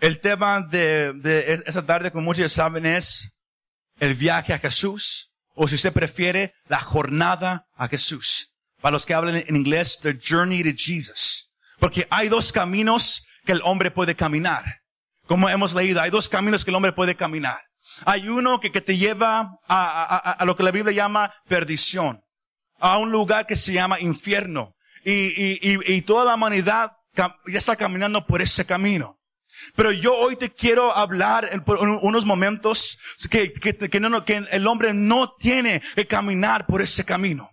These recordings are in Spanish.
El tema de, de esa tarde, como muchos saben, es el viaje a Jesús, o si usted prefiere, la jornada a Jesús. Para los que hablan en inglés, the journey to Jesus. Porque hay dos caminos que el hombre puede caminar. Como hemos leído, hay dos caminos que el hombre puede caminar. Hay uno que, que te lleva a, a, a, lo que la Biblia llama perdición, a un lugar que se llama infierno. Y, y, y, y toda la humanidad ya está caminando por ese camino. Pero yo hoy te quiero hablar en, unos momentos que, que, que, no, que el hombre no tiene que caminar por ese camino.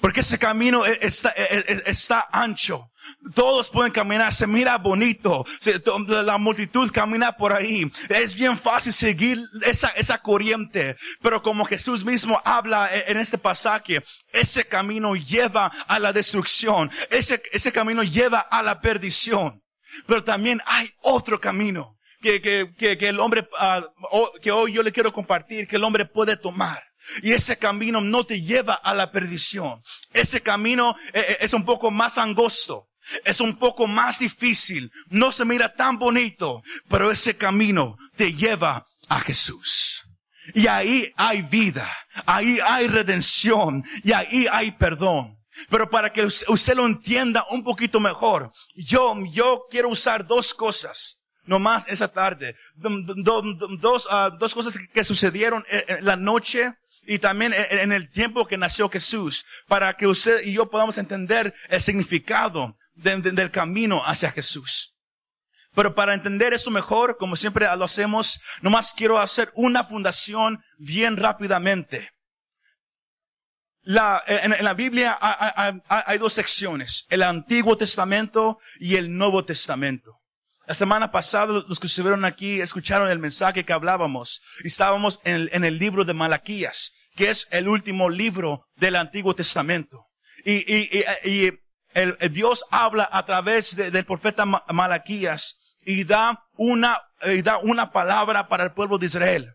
Porque ese camino e, está, e, e, está ancho. Todos pueden caminar, se mira bonito, la multitud camina por ahí. Es bien fácil seguir esa, esa corriente, pero como Jesús mismo habla en este pasaje, ese camino lleva a la destrucción, ese, ese camino lleva a la perdición. Pero también hay otro camino que, que, que, que el hombre, uh, que hoy yo le quiero compartir, que el hombre puede tomar. Y ese camino no te lleva a la perdición. Ese camino eh, eh, es un poco más angosto. Es un poco más difícil. No se mira tan bonito. Pero ese camino te lleva a Jesús. Y ahí hay vida. Ahí hay redención. Y ahí hay perdón. Pero para que usted lo entienda un poquito mejor, yo, yo quiero usar dos cosas, nomás esa tarde. Dos, uh, dos cosas que sucedieron en la noche y también en el tiempo que nació Jesús, para que usted y yo podamos entender el significado del camino hacia Jesús. Pero para entender eso mejor, como siempre lo hacemos, nomás quiero hacer una fundación bien rápidamente. La, en, en, la Biblia hay, hay, hay, dos secciones, el Antiguo Testamento y el Nuevo Testamento. La semana pasada, los que estuvieron aquí escucharon el mensaje que hablábamos estábamos en el, en el libro de Malaquías que es el último libro del Antiguo Testamento. Y, y, y, y el, Dios habla a través de, del profeta Malaquías y da una, y da una palabra para el pueblo de Israel.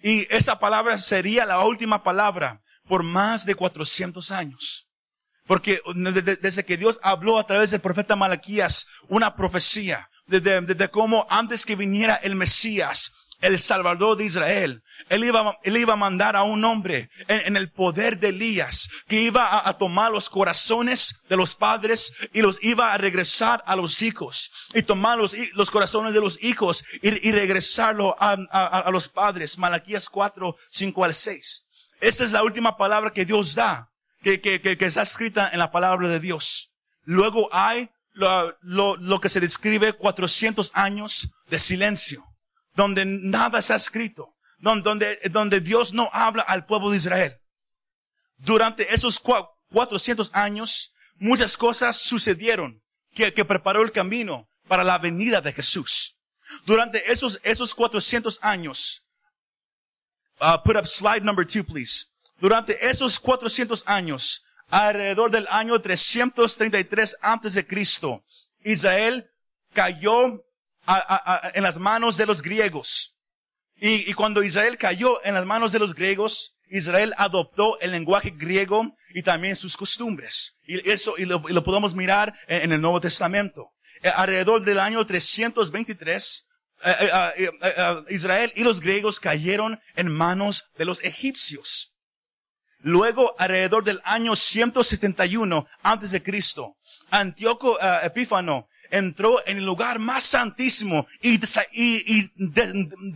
Y esa palabra sería la última palabra por más de 400 años. Porque desde que Dios habló a través del profeta Malaquías una profecía de, de, de, cómo antes que viniera el Mesías, el Salvador de Israel. Él iba, él iba a mandar a un hombre en, el poder de Elías que iba a, tomar los corazones de los padres y los iba a regresar a los hijos y tomar los, los corazones de los hijos y, y regresarlo a, a, los padres. Malaquías 4, 5 al 6. Esta es la última palabra que Dios da, que, que, que, está escrita en la palabra de Dios. Luego hay lo, lo, lo que se describe 400 años de silencio donde nada está escrito, donde, donde Dios no habla al pueblo de Israel. Durante esos 400 años, muchas cosas sucedieron que, que preparó el camino para la venida de Jesús. Durante esos, esos 400 años, uh, put up slide number two, please. Durante esos 400 años, alrededor del año 333 antes de Cristo, Israel cayó en las manos de los griegos. Y, cuando Israel cayó en las manos de los griegos, Israel adoptó el lenguaje griego y también sus costumbres. Y eso, y lo, podemos mirar en, el Nuevo Testamento. Eh, alrededor del año 323, eh, eh, Israel y los griegos cayeron en manos de los egipcios. Luego, alrededor del año 171 antes de Cristo, Antíoco Epífano entró en el lugar más santísimo y,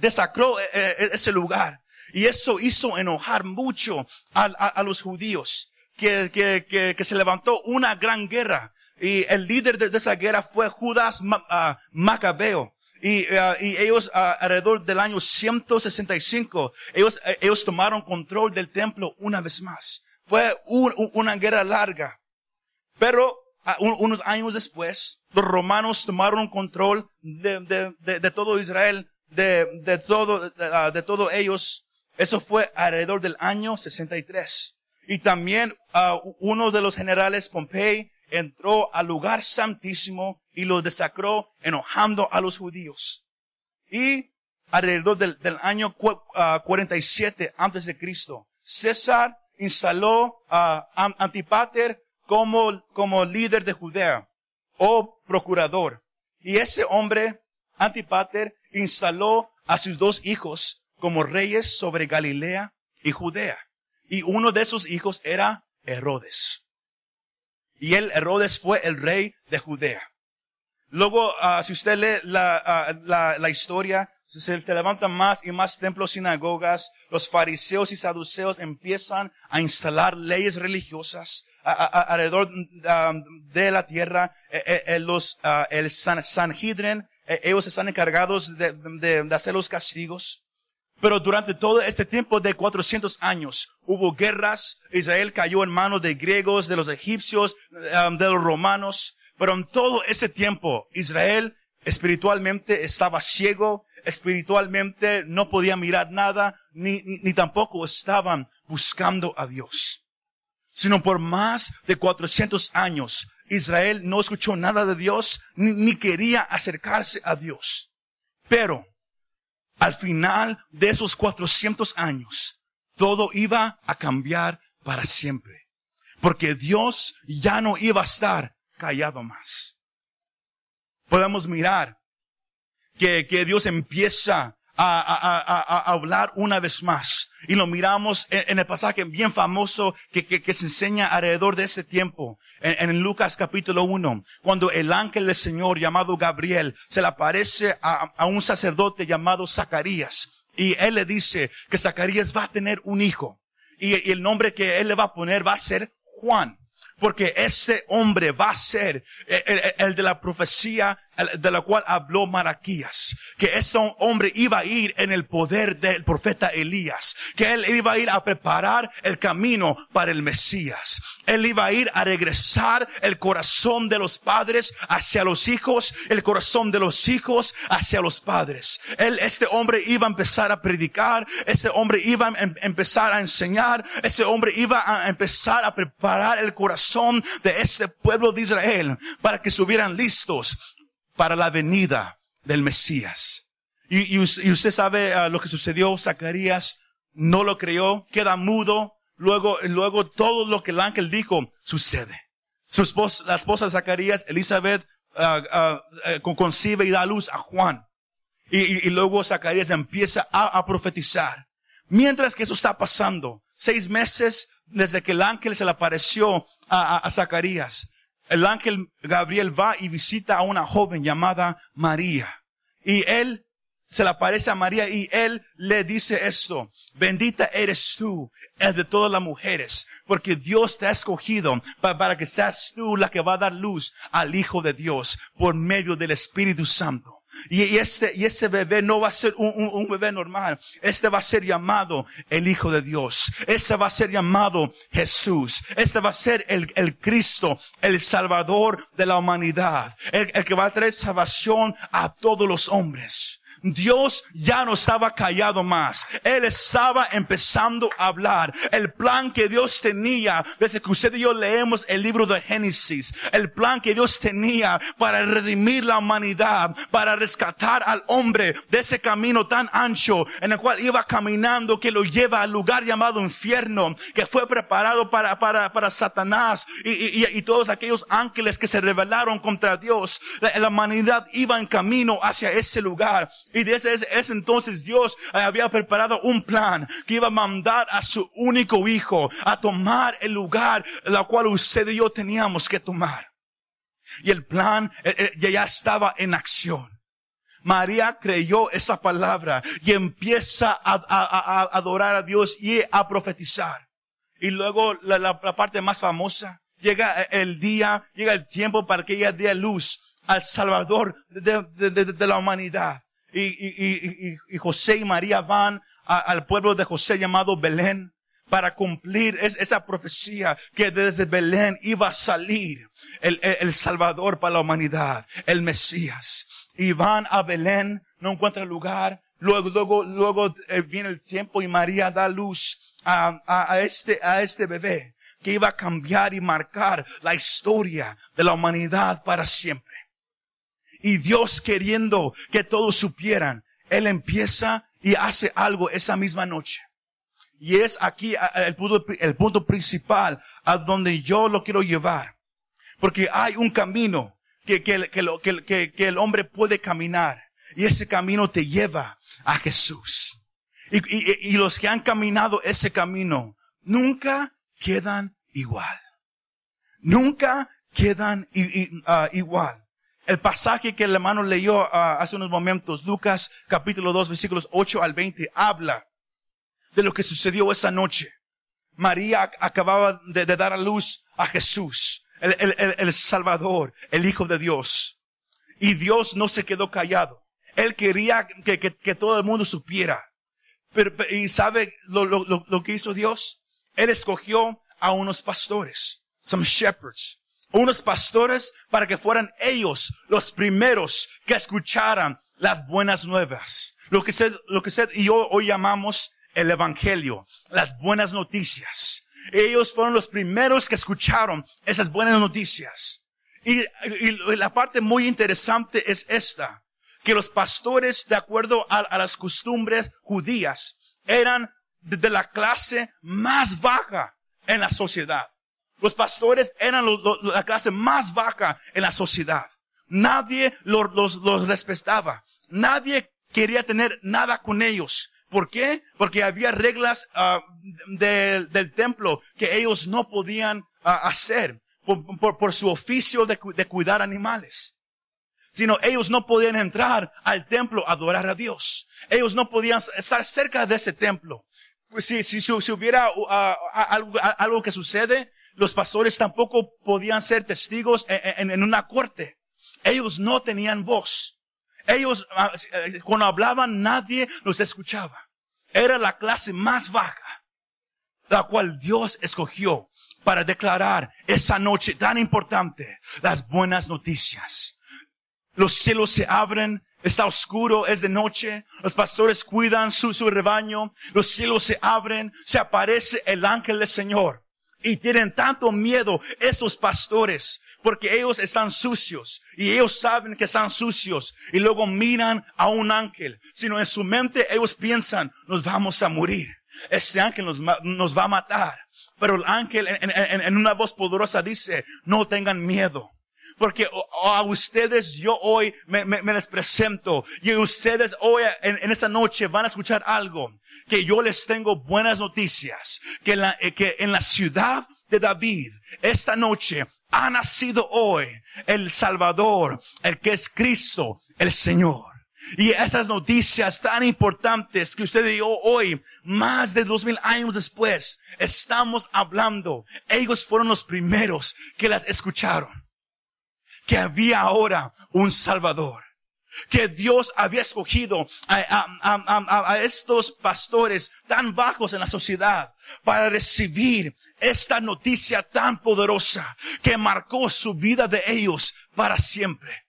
desacró eh, eh, ese lugar. Y eso hizo enojar mucho a, los judíos, que, se levantó una gran guerra. Y el líder de, esa guerra fue Judas ah, Macabeo. Y, ah, y, ellos ah, alrededor del año 165, ellos, eh, ellos tomaron control del templo una vez más. Fue una guerra larga. Pero unos años después, los romanos tomaron control de, de, de, todo Israel, de, de todo, ah, de, todo ellos. Eso fue alrededor del año 63. Y también uh, uno de los generales Pompey entró al lugar santísimo y lo desacró enojando a los judíos. Y alrededor del, año 47 ah, antes de Cristo, César instaló a Antipater como, como líder de Judea o procurador. Y ese hombre, Antipater, instaló a sus dos hijos como reyes sobre Galilea y Judea. Y uno de sus hijos era Herodes. Y él, Herodes, fue el rey de Judea. Luego, ah, si usted lee la, ah, la, historia, se, levantan más y más templos, sinagogas, los fariseos y saduceos empiezan a instalar leyes religiosas alrededor ah, de la tierra, eh, eh, eh, los, el San, Sanhedrin, ellos están encargados de, de, hacer los castigos. Pero durante todo este tiempo de 400 años hubo guerras, Israel cayó en manos de griegos, de los egipcios, de los romanos, pero en todo ese tiempo Israel espiritualmente estaba ciego, espiritualmente no podía mirar nada, ni, ni, tampoco estaban buscando a Dios. Sino por más de 400 años, Israel no escuchó nada de Dios, ni, ni quería acercarse a Dios. Pero, al final de esos 400 años, todo iba a cambiar para siempre. Porque Dios ya no iba a estar callado más. Podemos mirar que, que Dios empieza a, a, a, a, hablar una vez más. Y lo miramos en, el pasaje bien famoso que, que, se enseña alrededor de ese tiempo, en, en Lucas capítulo 1, cuando el ángel del Señor llamado Gabriel se le aparece a, a un sacerdote llamado Zacarías. Y él le dice que Zacarías va a tener un hijo. Y, el nombre que él le va a poner va a ser Juan. Porque ese hombre va a ser el, de la profecía de la cual habló Maraquías. Que ese hombre iba a ir en el poder del profeta Elías. Que él iba a ir a preparar el camino para el Mesías. Él iba a ir a regresar el corazón de los padres hacia los hijos, el corazón de los hijos hacia los padres. Él, este hombre iba a empezar a predicar, ese hombre iba a em, empezar a enseñar, ese hombre iba a empezar a preparar el corazón de este pueblo de Israel para que estuvieran listos para la venida del Mesías. Y, usted sabe ah, lo que sucedió, Zacarías no lo creyó, queda mudo, luego, luego todo lo que el ángel dijo sucede. Su esposa, la esposa de Zacarías, Elizabeth, uh, uh, concibe y da luz a Juan. Y, luego Zacarías empieza a, profetizar. Mientras que eso está pasando, seis meses desde que el ángel se le apareció a, a Zacarías, el ángel Gabriel va y visita a una joven llamada María. Y él se le aparece a María y él le dice esto, bendita eres tú de todas las mujeres, porque Dios te ha escogido para, que seas tú la que va a dar luz al Hijo de Dios por medio del Espíritu Santo. Y, este, y este bebé no va a ser un, un, un, bebé normal. Este va a ser llamado el Hijo de Dios. Este va a ser llamado Jesús. Este va a ser el, el Cristo, el Salvador de la humanidad. El, el que va a traer salvación a todos los hombres. Dios ya no estaba callado más. Él estaba empezando a hablar. El plan que Dios tenía, desde que usted y yo leemos el libro de Génesis, el plan que Dios tenía para redimir la humanidad, para rescatar al hombre de ese camino tan ancho en el cual iba caminando que lo lleva al lugar llamado infierno, que fue preparado para, para, para Satanás y, y, y todos aquellos ángeles que se rebelaron contra Dios. La, la humanidad iba en camino hacia ese lugar. Y desde ese, entonces Dios había preparado un plan que iba a mandar a su único hijo a tomar el lugar la cual usted y yo teníamos que tomar. Y el plan eh, eh, ya estaba en acción. María creyó esa palabra y empieza a, adorar a Dios y a profetizar. Y luego la, la, parte más famosa, llega el día, llega el tiempo para que ella dé luz al Salvador de, de la humanidad y, y, y, y José y María van al pueblo de José llamado Belén para cumplir esa profecía que desde Belén iba a salir el, el, Salvador para la humanidad, el Mesías. Y van a Belén, no encuentra lugar, luego, luego, luego eh, viene el tiempo y María da luz a, a, este, a este bebé que iba a cambiar y marcar la historia de la humanidad para siempre. Y Dios queriendo que todos supieran, Él empieza y hace algo esa misma noche. Y es aquí el punto, el punto principal a donde yo lo quiero llevar. Porque hay un camino que, que, el hombre puede caminar. y ese camino te lleva a Jesús. Y, los que han caminado ese camino nunca quedan igual. Nunca quedan uh, igual. El pasaje que el hermano leyó uh, hace unos momentos, Lucas capítulo 2 versículos 8 al 20, habla de lo que sucedió esa noche. María acababa de, dar a luz a Jesús, el, el, el, Salvador, el Hijo de Dios. Y Dios no se quedó callado. Él quería que, que, que todo el mundo supiera. Pero, ¿Y sabe lo, lo, lo que hizo Dios? Él escogió a unos pastores, some shepherds, unos pastores para que fueran ellos los primeros que escucharan las buenas nuevas. Lo que usted, lo que usted y yo hoy llamamos el evangelio, las buenas noticias. Ellos fueron los primeros que escucharon esas buenas noticias. Y, la parte muy interesante es esta, que los pastores, de acuerdo a, a las costumbres judías, eran de la clase más baja en la sociedad. Los pastores eran la clase más baja en la sociedad. Nadie los, los, respetaba. Nadie quería tener nada con ellos. ¿Por qué? Porque había reglas uh, del templo que ellos no podían uh, hacer por, por, su oficio de, de, cuidar animales. Sino ellos no podían entrar al templo a adorar a Dios. Ellos no podían estar cerca de ese templo. Pues si, si, si hubiera uh, algo, algo que sucede, los pastores tampoco podían ser testigos en, una corte. Ellos no tenían voz. Ellos, ah, eh, cuando hablaban, nadie los escuchaba. Era la clase más baja, la cual Dios escogió para declarar esa noche tan importante las buenas noticias. Los cielos se abren, está oscuro, es de noche, los pastores cuidan su rebaño, los cielos se abren, se aparece el ángel del Señor y tienen tanto miedo estos pastores porque ellos están sucios y ellos saben que están sucios y luego miran a un ángel, sino en su mente ellos piensan, nos vamos a morir. Este ángel nos, va a matar. Pero el ángel en, en, una voz poderosa dice, no tengan miedo. Porque a ustedes yo hoy me, les presento y ustedes hoy en, en esta noche van a escuchar algo que yo les tengo buenas noticias, eh, que en la ciudad de David, esta noche, ha nacido hoy el Salvador, el que es Cristo, el Señor. Y esas noticias tan importantes que usted dio hoy, más de dos mil años después, estamos hablando. Ellos fueron los primeros que las escucharon. Que había ahora un Salvador que Dios había escogido a, estos pastores tan bajos en la sociedad para recibir esta noticia tan poderosa que marcó su vida de ellos para siempre.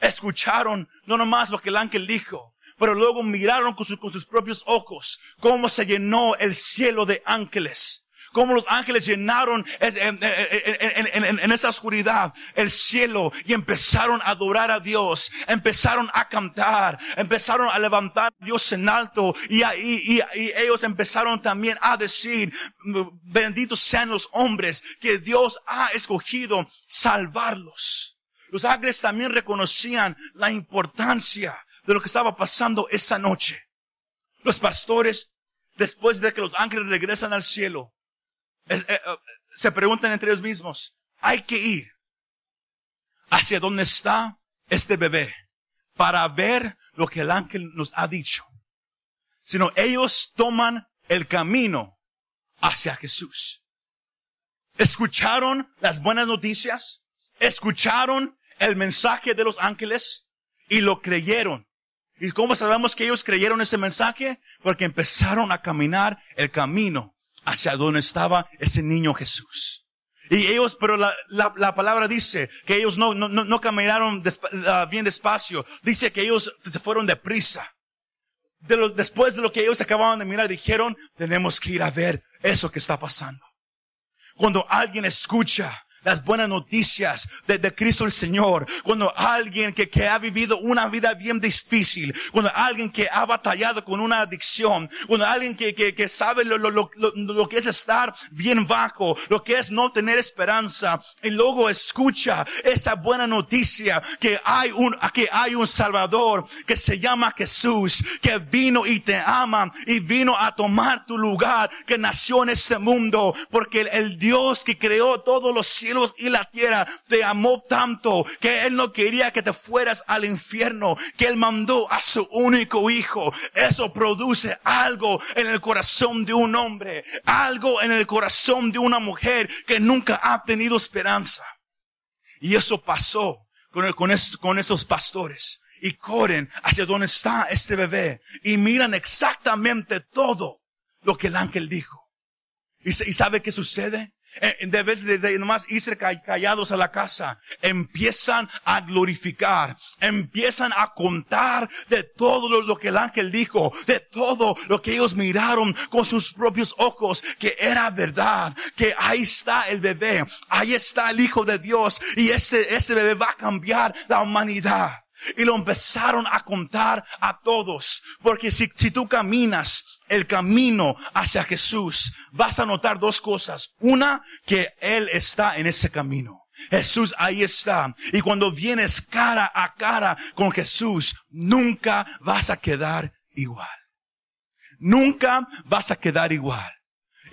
Escucharon no nomás lo que el ángel dijo, pero luego miraron con, sus propios ojos cómo se llenó el cielo de ángeles cómo los ángeles llenaron en, esa oscuridad el cielo y empezaron a adorar a Dios, empezaron a cantar, empezaron a levantar a Dios en alto y, y, y ellos empezaron también a decir, benditos sean los hombres que Dios ha escogido salvarlos. Los ángeles también reconocían la importancia de lo que estaba pasando esa noche. Los pastores, después de que los ángeles regresan al cielo, eh, eh, se preguntan entre ellos mismos, hay que ir hacia donde está este bebé para ver lo que el ángel nos ha dicho. Sino ellos toman el camino hacia Jesús. Escucharon las buenas noticias, escucharon el mensaje de los ángeles y lo creyeron. ¿Y cómo sabemos que ellos creyeron ese mensaje? Porque empezaron a caminar el camino hacia donde estaba ese niño Jesús. Y ellos, pero la, la, la palabra dice que ellos no, no, no caminaron ah, bien despacio. Dice que ellos se fueron deprisa. De lo, después de lo que ellos acababan de mirar, dijeron, tenemos que ir a ver eso que está pasando. Cuando alguien escucha las buenas noticias de, de, Cristo el Señor. Cuando alguien que, que ha vivido una vida bien difícil, cuando alguien que ha batallado con una adicción, cuando alguien que, que, que sabe lo, lo, lo, lo, que es estar bien bajo, lo que es no tener esperanza, y luego escucha esa buena noticia que hay un, que hay un Salvador que se llama Jesús, que vino y te ama y vino a tomar tu lugar, que nació en este mundo, porque el, el Dios que creó todos los cielos y la tierra te amó tanto que Él no quería que te fueras al infierno, que Él mandó a su único hijo. Eso produce algo en el corazón de un hombre, algo en el corazón de una mujer que nunca ha tenido esperanza. Y eso pasó con, esos pastores y corren hacia donde está este bebé y miran exactamente todo lo que el ángel dijo. ¿Y, y sabe qué sucede? Eh, vez de, de nomás irse callados a la casa, empiezan a glorificar, empiezan a contar de todo lo, lo, que el ángel dijo, de todo lo que ellos miraron con sus propios ojos, que era verdad, que ahí está el bebé, ahí está el Hijo de Dios y ese, ese bebé va a cambiar la humanidad. Y lo empezaron a contar a todos. Porque si, si tú caminas el camino hacia Jesús, vas a notar dos cosas. Una, que Él está en ese camino. Jesús ahí está. Y cuando vienes cara a cara con Jesús, nunca vas a quedar igual. Nunca vas a quedar igual.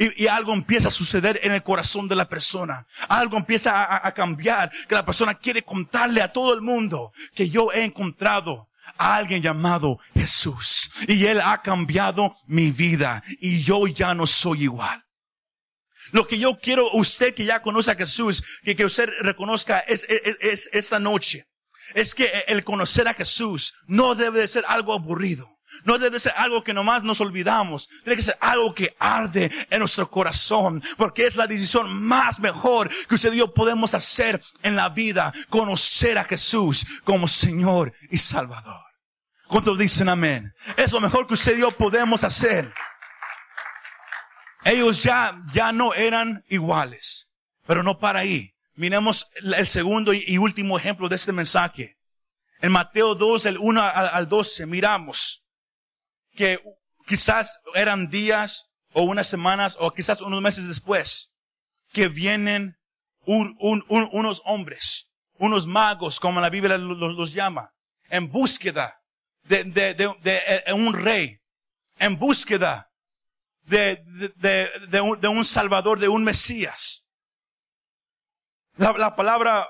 Y, algo empieza a suceder en el corazón de la persona. Algo empieza a, cambiar, que la persona quiere contarle a todo el mundo que yo he encontrado a alguien llamado Jesús. Y Él ha cambiado mi vida. Y yo ya no soy igual. Lo que yo quiero, usted que ya conoce a Jesús, que, usted reconozca es esta noche. Es que el conocer a Jesús no debe de ser algo aburrido. No debe ser algo que nomás nos olvidamos. Tiene que ser algo que arde en nuestro corazón. Porque es la decisión más mejor que usted y yo podemos hacer en la vida. Conocer a Jesús como Señor y Salvador. ¿Cuántos dicen amén? Es lo mejor que usted y yo podemos hacer. Ellos ya, ya no eran iguales. Pero no para ahí. Miremos el segundo y último ejemplo de este mensaje. En Mateo 2, el 1 al 12, miramos que quizás eran días o unas semanas o quizás unos meses después que vienen un, un, un, unos hombres, unos magos, como la Biblia los, llama, en búsqueda de, de, de, de, un rey, en búsqueda de, un, un Salvador, de un Mesías. La, la palabra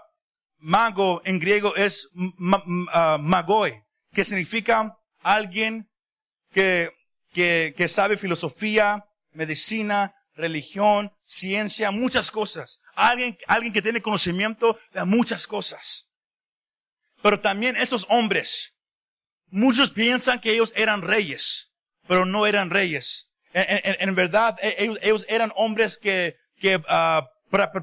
mago en griego es uh, magoi, que significa alguien que, que, que sabe filosofía, medicina, religión, ciencia, muchas cosas. Alguien, alguien que tiene conocimiento de muchas cosas. Pero también esos hombres, muchos piensan que ellos eran reyes, pero no eran reyes. En, en, en verdad, e, ellos, ellos, eran hombres que, que uh,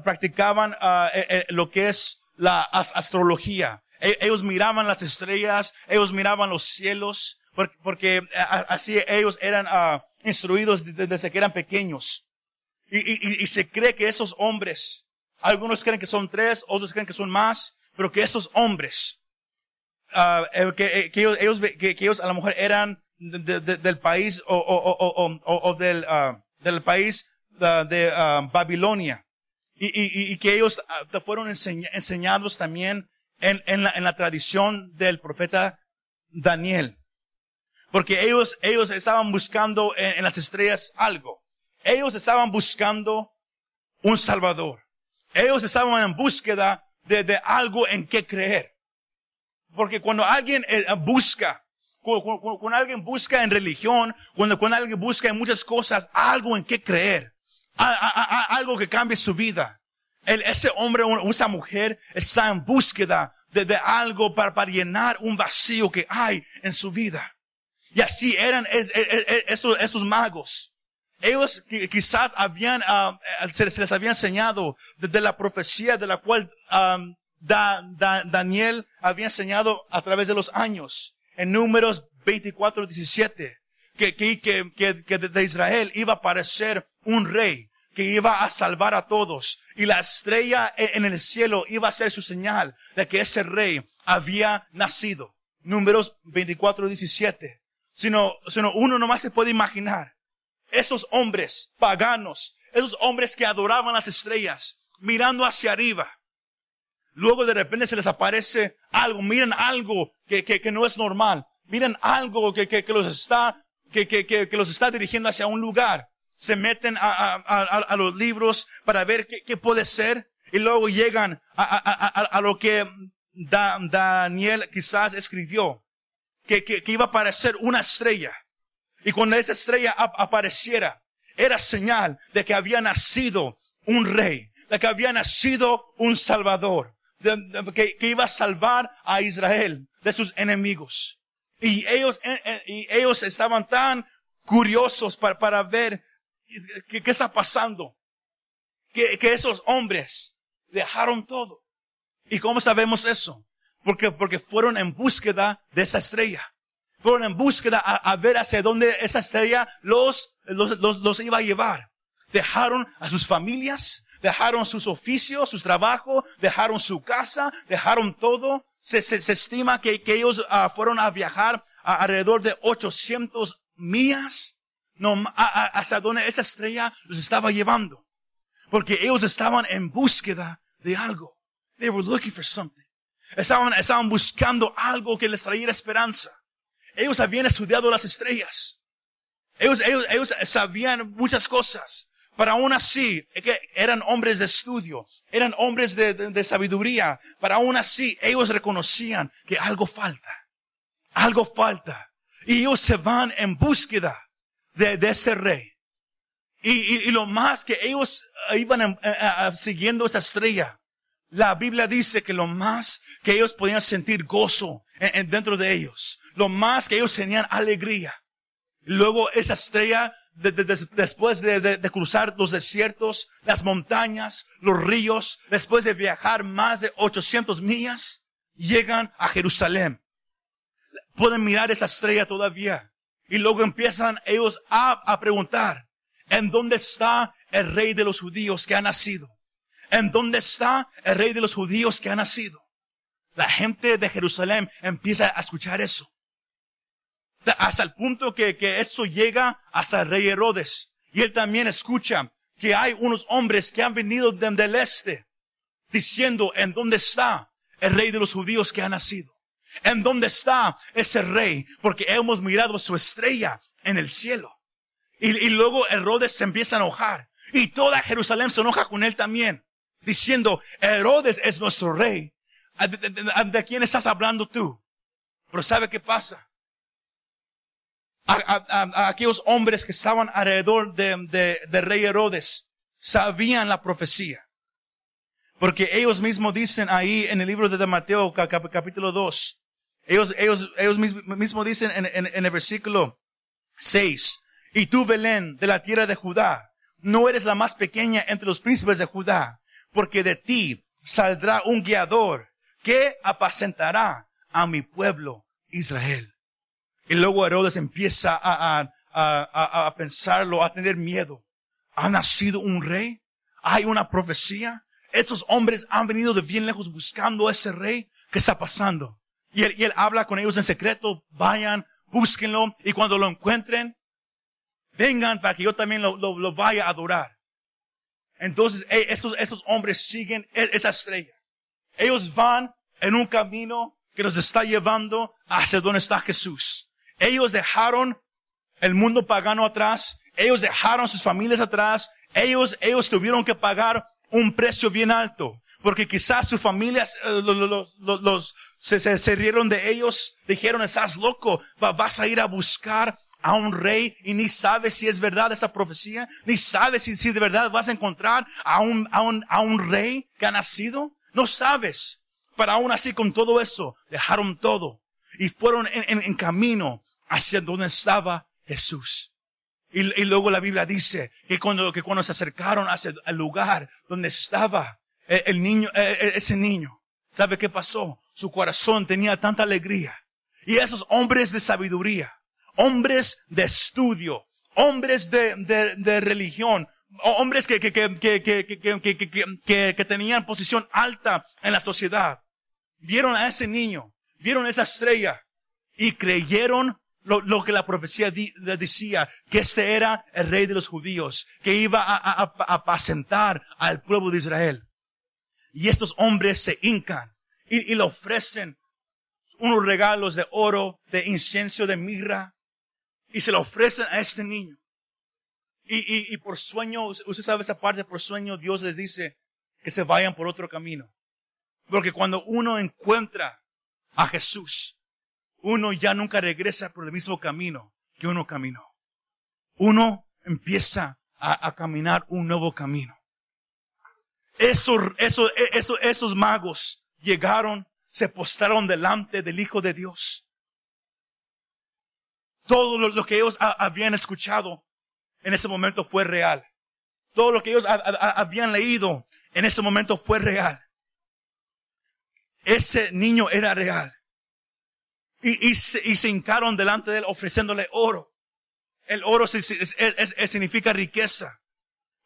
practicaban uh, lo que es la astrología. Ellos miraban las estrellas, ellos miraban los cielos, porque, así ellos eran uh, instruidos desde que eran pequeñños. Y, y, y, se cree que esos hombres, algunos creen que son tres, otros creen que son más, pero que esos hombres, uh, que, eh, que, ellos, que, que, ellos a lo mejor eran de, del país o, o, o, o del, uh, del país de, de Babilonia. Y, y, y, que ellos fueron enseñados también en, en, la, en la tradición del profeta Daniel. Porque ellos, ellos estaban buscando en, las estrellas algo. Ellos estaban buscando un Salvador. Ellos estaban en búsqueda de, de algo en qué creer. Porque cuando alguien eh, busca, cuando, alguien busca en religión, cuando, cuando alguien busca en muchas cosas, algo en qué creer, a, algo que cambie su vida. El, ese hombre o esa mujer está en búsqueda de, de algo para, para llenar un vacío que hay en su vida. Y así eran estos, magos. Ellos quizás habían, uh, se, les había enseñado desde la profecía de la cual da, Daniel había enseñado a través de los años. En números 24, 17. Que, que, que, que de Israel iba a aparecer un rey. que iba a salvar a todos. Y la estrella e, en el cielo iba a ser su señal de que ese rey había nacido. Números 24, 17. Sino, sino uno nomás se puede imaginar. Esos hombres paganos, esos hombres que adoraban las estrellas, mirando hacia arriba. Luego de repente se les aparece algo, miren algo que, que, que no es normal. Miren algo que, que, los está, que, que, que, los está dirigiendo hacia un lugar se meten a, a, a, los libros para ver qué, qué, puede ser y luego llegan a, lo que da, Daniel quizás escribió, que, que, que, iba a aparecer una estrella. Y cuando esa estrella apareciera, era señal de que había nacido un rey, de que había nacido un salvador, de, que, iba a salvar a Israel de sus enemigos. Y ellos, eh, eh, y ellos estaban tan curiosos para, para ver ¿Qué, qué está pasando? Que, que esos hombres dejaron todo. ¿Y cómo sabemos eso? Porque, porque fueron en búsqueda de esa estrella. Fueron en búsqueda a, a ver hacia dónde esa estrella los, los, los, los, iba a llevar. Dejaron a sus familias, dejaron sus oficios, sus trabajos, dejaron su casa, dejaron todo. Se, se, se estima que, que ellos uh, fueron a viajar a alrededor de 800 millas no, a, a, hacia donde esa estrella los estaba llevando. Porque ellos estaban en búsqueda de algo. They were looking for something. Estaban, estaban buscando algo que les trayera esperanza. Ellos habían estudiado las estrellas. Ellos, ellos, ellos sabían muchas cosas. Pero aún así, eran hombres de estudio, eran hombres de, de, sabiduría. Pero aún así, ellos reconocían que algo falta. Algo falta. Y ellos se van en búsqueda de, de este rey. Y, y, y, lo más que ellos iban a, a, siguiendo esta estrella, la Biblia dice que lo más que ellos podían sentir gozo en, en dentro de ellos, lo más que ellos tenían alegría. Luego esa estrella, de, de, después de, cruzar los desiertos, las montañas, los ríos, después de viajar más de 800 millas, llegan a Jerusalén. Pueden mirar esa estrella todavía. Y luego empiezan ellos a preguntar, ¿en dónde está el rey de los judíos que ha nacido? ¿En dónde está el rey de los judíos que ha nacido? La gente de Jerusalén empieza a escuchar eso. Hasta el punto que, que eso llega hasta el rey Herodes. Y él también escucha que hay unos hombres que han venido desde el este diciendo en dónde está el rey de los judíos que ha nacido. ¿En dónde está ese rey? Porque hemos mirado su estrella en el cielo. Y, y luego Herodes se empieza a enojar. Y toda Jerusalén se enoja con él también. Diciendo, Herodes es nuestro rey. ¿De, quién estás hablando tú? Pero ¿sabe qué pasa? Aquellos hombres que estaban alrededor de, de, rey Herodes sabían la profecía. Porque ellos mismos dicen ahí en el libro de Mateo capítulo 2, ellos, ellos, ellos mismos dicen en, en, en el versículo 6, y tú, Belén, de la tierra de Judá, no eres la más pequeña entre los príncipes de Judá, porque de ti saldrá un guiador que apacentará a mi pueblo Israel. Y luego Herodes empieza a, a, a, a, pensarlo, a tener miedo. ¿Ha nacido un rey? ¿Hay una profecía? Estos hombres han venido de bien lejos buscando a ese rey. ¿Qué está pasando? Y él, y él habla con ellos en secreto, vayan, búsquenlo, y cuando lo encuentren, vengan para que yo también lo, lo, lo vaya a adorar. Entonces, eh, estos, estos hombres siguen e, esa estrella. Ellos van en un camino que los está llevando hacia donde está Jesús. Ellos dejaron el mundo pagano atrás. Ellos dejaron sus familias atrás. Ellos, ellos tuvieron que pagar un precio bien alto. Porque quizás sus familias eh, los, los, los, se, se, se, rieron de ellos, dijeron, estás loco, vas a ir a buscar a un rey y ni sabes si es verdad esa profecía, ni sabes si, si de verdad vas a encontrar a un, a, un, a un rey que ha nacido. No sabes. Pero aún así con todo eso, dejaron todo y fueron en, en, en camino hacia donde estaba Jesús. Y, y, luego la Biblia dice que cuando, que cuando se acercaron hacia el lugar donde estaba eh, el niño, eh, eh, ese niño, ¿sabe qué pasó? Su corazón tenía tanta alegría. Y esos hombres de sabiduría, hombres de estudio, hombres de, de, de religión, hombres que, que, que, que, tenían posición alta en la sociedad, vieron a ese niño, vieron esa estrella y creyeron lo, lo, que la profecía decía, que este era el rey de los judíos, que iba a apacentar al pueblo de Israel. Y estos hombres se hincan y, y le ofrecen unos regalos de oro, de incienso, de mirra, y se lo ofrecen a este niño. Y, y, y por sueño, usted sabe esa parte, por sueño Dios les dice que se vayan por otro camino. Porque cuando uno encuentra a Jesús, uno ya nunca regresa por el mismo camino que uno caminó. Uno empieza a, a caminar un nuevo camino. Esos, esos, esos, esos magos llegaron, se postraron delante del Hijo de Dios. Todo lo, que ellos habían escuchado en ese momento fue real. Todo lo que ellos habían leído en ese momento fue real. Ese niño era real. Y, se, hincaron delante de él ofreciéndole oro. El oro significa riqueza.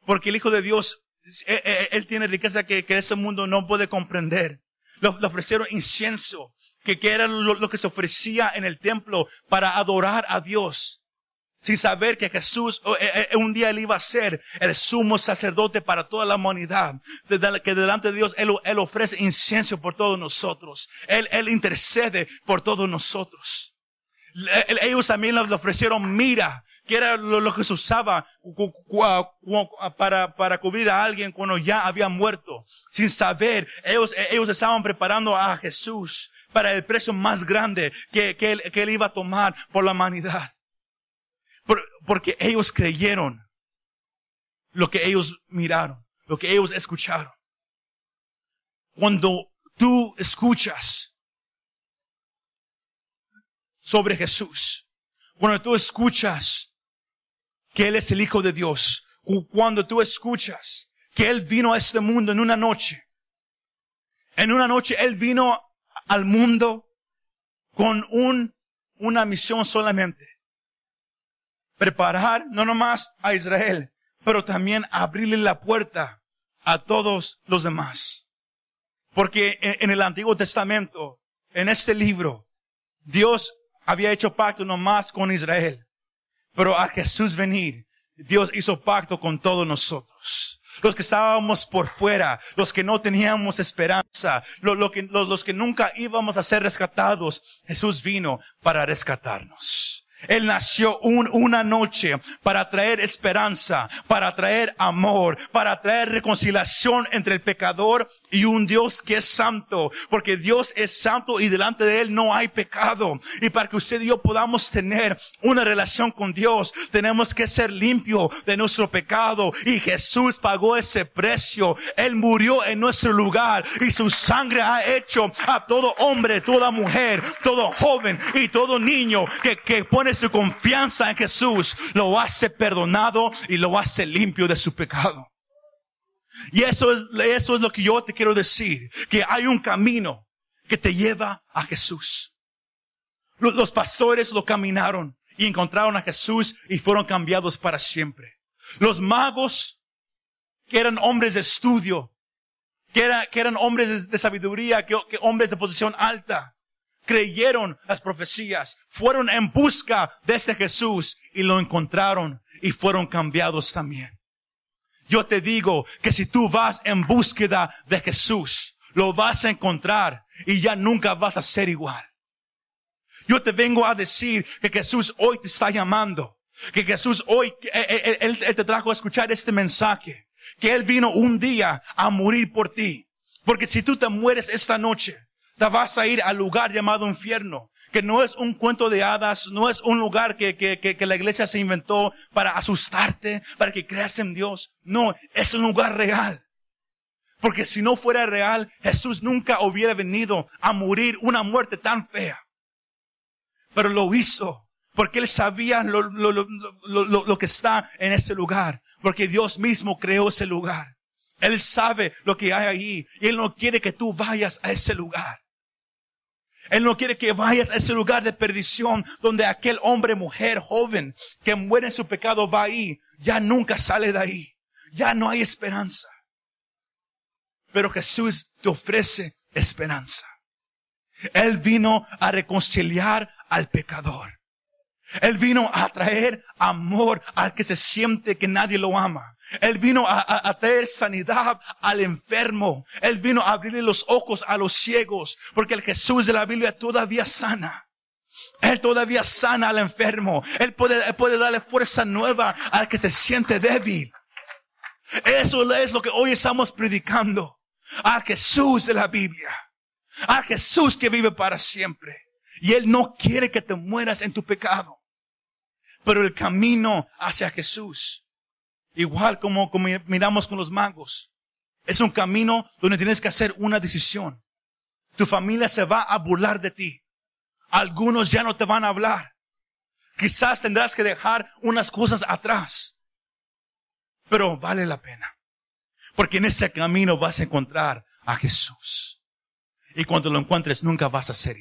Porque el Hijo de Dios, él, e, e, él tiene riqueza que, que, ese mundo no puede comprender. Le, ofrecieron incienso, que, que era lo, que se ofrecía en el templo para adorar a Dios sin saber que Jesús eh, eh, un día él iba a ser el sumo sacerdote para toda la humanidad, que delante de Dios él, él ofrece incienso por todos nosotros, él, él intercede por todos nosotros. Ellos también le ofrecieron mira, que era lo, que se usaba para, para cubrir a alguien cuando ya había muerto, sin saber, ellos, ellos estaban preparando a Jesús para el precio más grande que, que, él, que él iba a tomar por la humanidad porque ellos creyeron lo que ellos miraron, lo que ellos escucharon. Cuando tú escuchas sobre Jesús, cuando tú escuchas que Él es el Hijo de Dios, cuando tú escuchas que Él vino a este mundo en una noche, en una noche Él vino al mundo con un, una misión solamente preparar no nomás a Israel, pero también abrirle la puerta a todos los demás. Porque en el Antiguo Testamento, en este libro, Dios había hecho pacto nomás con Israel. Pero a Jesús venir, Dios hizo pacto con todos nosotros. Los que estábamos por fuera, los que no teníamos esperanza, los, que, nunca íbamos a ser rescatados, Jesús vino para rescatarnos. Él nació un, una noche para traer esperanza, para traer amor, para traer reconciliación entre el pecador y un Dios que es santo, porque Dios es santo y delante de Él no hay pecado. Y para que usted y yo podamos tener una relación con Dios, tenemos que ser limpio de nuestro pecado. Y Jesús pagó ese precio. Él murió en nuestro lugar y su sangre ha hecho a todo hombre, toda mujer, todo joven y todo niño que, que pone su confianza en Jesús, lo hace perdonado y lo hace limpio de su pecado. Y eso es, eso es lo que yo te quiero decir, que hay un camino que te lleva a Jesús. Los, pastores lo caminaron y encontraron a Jesús y fueron cambiados para siempre. Los magos, que eran hombres de estudio, que, era, que eran hombres de, de sabiduría, que, que hombres de posición alta, creyeron las profecías, fueron en busca de este Jesús y lo encontraron y fueron cambiados también. Yo te digo que si tú vas en búsqueda de Jesús, lo vas a encontrar y ya nunca vas a ser igual. Yo te vengo a decir que Jesús hoy te está llamando, que Jesús hoy, él, te trajo a escuchar este mensaje, que Él vino un día a morir por ti. Porque si tú te mueres esta noche, te vas a ir al lugar llamado infierno que no es un cuento de hadas, no es un lugar que, que, que, la iglesia se inventó para asustarte, para que creas en Dios. No, es un lugar real. Porque si no fuera real, Jesús nunca hubiera venido a morir una muerte tan fea. Pero lo hizo, porque Él sabía lo, lo, lo, lo, que está en ese lugar, porque Dios mismo creó ese lugar. Él sabe lo que hay ahí y Él no quiere que tú vayas a ese lugar. Él no quiere que vayas a ese lugar de perdición donde aquel hombre, mujer, joven que muere en su pecado va ahí. Ya nunca sale de ahí. Ya no hay esperanza. Pero Jesús te ofrece esperanza. Él vino a reconciliar al pecador. Él vino a traer amor al que se siente que nadie lo ama. Él vino a, traer sanidad al enfermo. Él vino a abrirle los ojos a los ciegos, porque el Jesús de la Biblia todavía sana. Él todavía sana al enfermo. Él puede, puede darle fuerza nueva al que se siente débil. Eso es lo que hoy estamos predicando. A Jesús de la Biblia. A Jesús que vive para siempre. Y Él no quiere que te mueras en tu pecado. Pero el camino hacia Jesús, igual como, como miramos con los magos, es un camino donde tienes que hacer una decisión. Tu familia se va a burlar de ti. Algunos ya no te van a hablar. Quizás tendrás que dejar unas cosas atrás. Pero vale la pena. Porque en ese camino vas a encontrar a Jesús. Y cuando lo encuentres nunca vas a ser.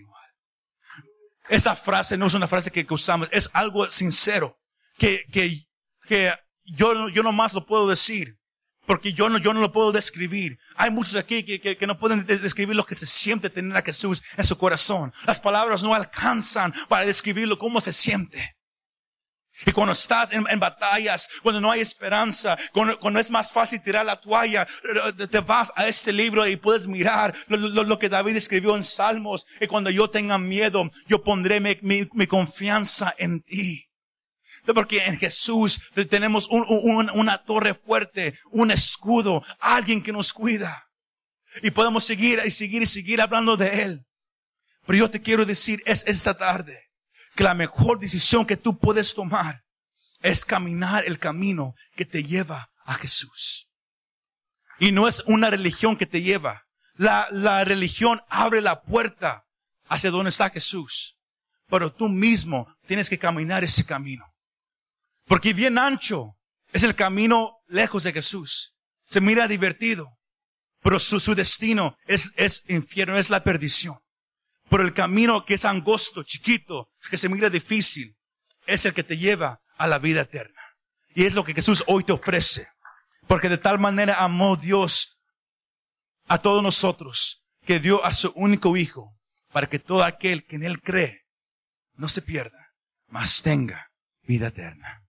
Esa frase no es una frase que, usamos, es algo sincero. Que, que, que yo, yo más lo puedo decir. Porque yo no, yo no lo puedo describir. Hay muchos aquí que, que, que, no pueden describir lo que se siente tener a Jesús en su corazón. Las palabras no alcanzan para describirlo cómo se siente. Y cuando estás en, batallas, cuando no hay esperanza, cuando, es más fácil tirar la toalla, te vas a este libro y puedes mirar lo, que David escribió en Salmos. Y cuando yo tenga miedo, yo pondré mi, confianza en ti. Porque en Jesús tenemos una torre fuerte, un escudo, alguien que nos cuida. Y podemos seguir y seguir y seguir hablando de Él. Pero yo te quiero decir, es esta tarde que la mejor decisión que tú puedes tomar es caminar el camino que te lleva a Jesús. Y no es una religión que te lleva. La, la religión abre la puerta hacia donde está Jesús. Pero tú mismo tienes que caminar ese camino. Porque bien ancho es el camino lejos de Jesús. Se mira divertido. Pero su, su destino es, es infierno, es la perdición. Por el camino que es angosto, chiquito, que se mira difícil, es el que te lleva a la vida eterna. Y es lo que Jesús hoy te ofrece. Porque de tal manera amó Dios a todos nosotros que dio a su único Hijo para que todo aquel que en Él cree no se pierda, mas tenga vida eterna.